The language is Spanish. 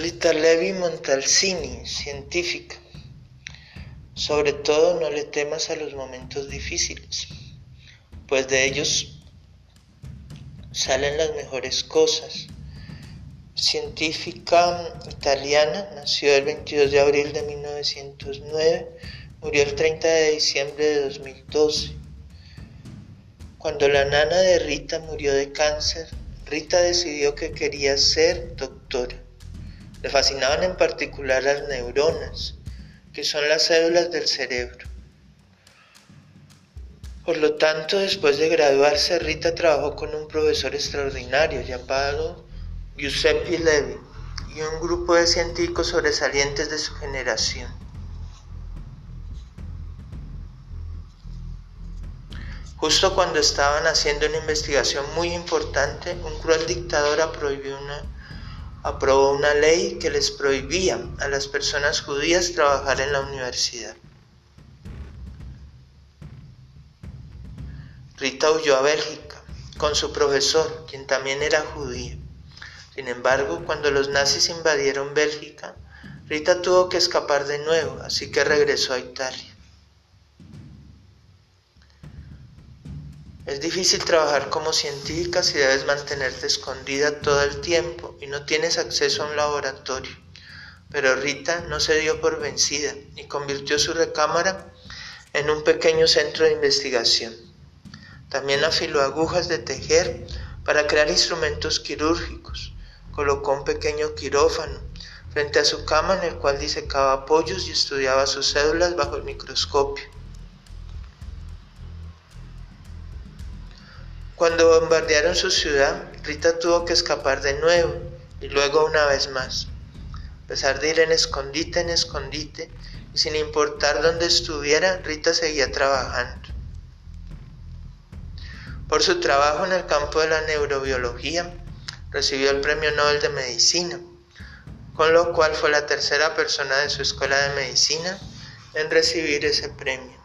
Rita Levi Montalcini, científica. Sobre todo no le temas a los momentos difíciles, pues de ellos salen las mejores cosas. Científica italiana, nació el 22 de abril de 1909, murió el 30 de diciembre de 2012. Cuando la nana de Rita murió de cáncer, Rita decidió que quería ser doctora. Le fascinaban en particular las neuronas, que son las células del cerebro. Por lo tanto, después de graduarse, Rita trabajó con un profesor extraordinario llamado Giuseppe Levi y un grupo de científicos sobresalientes de su generación. Justo cuando estaban haciendo una investigación muy importante, un cruel dictador prohibió una aprobó una ley que les prohibía a las personas judías trabajar en la universidad. Rita huyó a Bélgica con su profesor, quien también era judío. Sin embargo, cuando los nazis invadieron Bélgica, Rita tuvo que escapar de nuevo, así que regresó a Italia. Es difícil trabajar como científica si debes mantenerte escondida todo el tiempo y no tienes acceso a un laboratorio. Pero Rita no se dio por vencida y convirtió su recámara en un pequeño centro de investigación. También afiló agujas de tejer para crear instrumentos quirúrgicos. Colocó un pequeño quirófano frente a su cama en el cual disecaba pollos y estudiaba sus células bajo el microscopio. Cuando bombardearon su ciudad, Rita tuvo que escapar de nuevo y luego una vez más. A pesar de ir en escondite en escondite y sin importar dónde estuviera, Rita seguía trabajando. Por su trabajo en el campo de la neurobiología, recibió el Premio Nobel de Medicina, con lo cual fue la tercera persona de su escuela de medicina en recibir ese premio.